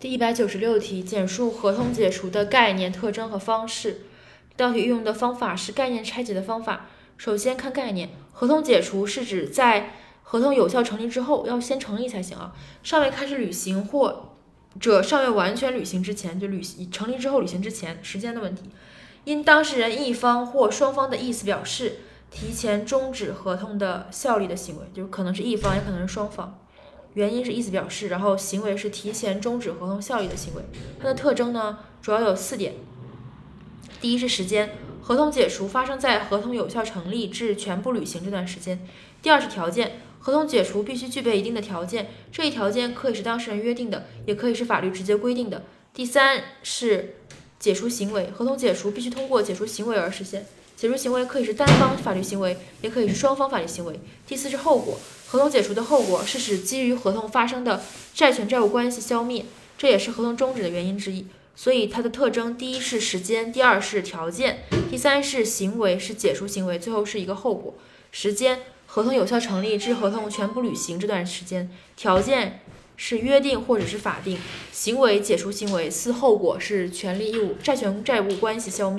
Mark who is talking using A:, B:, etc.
A: 第一百九十六题，简述合同解除的概念、特征和方式。这道题运用的方法是概念拆解的方法。首先看概念，合同解除是指在合同有效成立之后，要先成立才行啊。尚未开始履行或者尚未完全履行之前，就履行成立之后履行之前，时间的问题。因当事人一方或双方的意思表示提前终止合同的效力的行为，就是可能是一方，也可能是双方。原因是意思表示，然后行为是提前终止合同效力的行为。它的特征呢，主要有四点。第一是时间，合同解除发生在合同有效成立至全部履行这段时间。第二是条件，合同解除必须具备一定的条件，这一条件可以是当事人约定的，也可以是法律直接规定的。第三是解除行为，合同解除必须通过解除行为而实现。解除行为可以是单方法律行为，也可以是双方法律行为。第四是后果，合同解除的后果是使基于合同发生的债权债务关系消灭，这也是合同终止的原因之一。所以它的特征，第一是时间，第二是条件，第三是行为是解除行为，最后是一个后果。时间，合同有效成立至合同全部履行这段时间；条件是约定或者是法定；行为解除行为，四后果是权利义务债权债务关系消灭。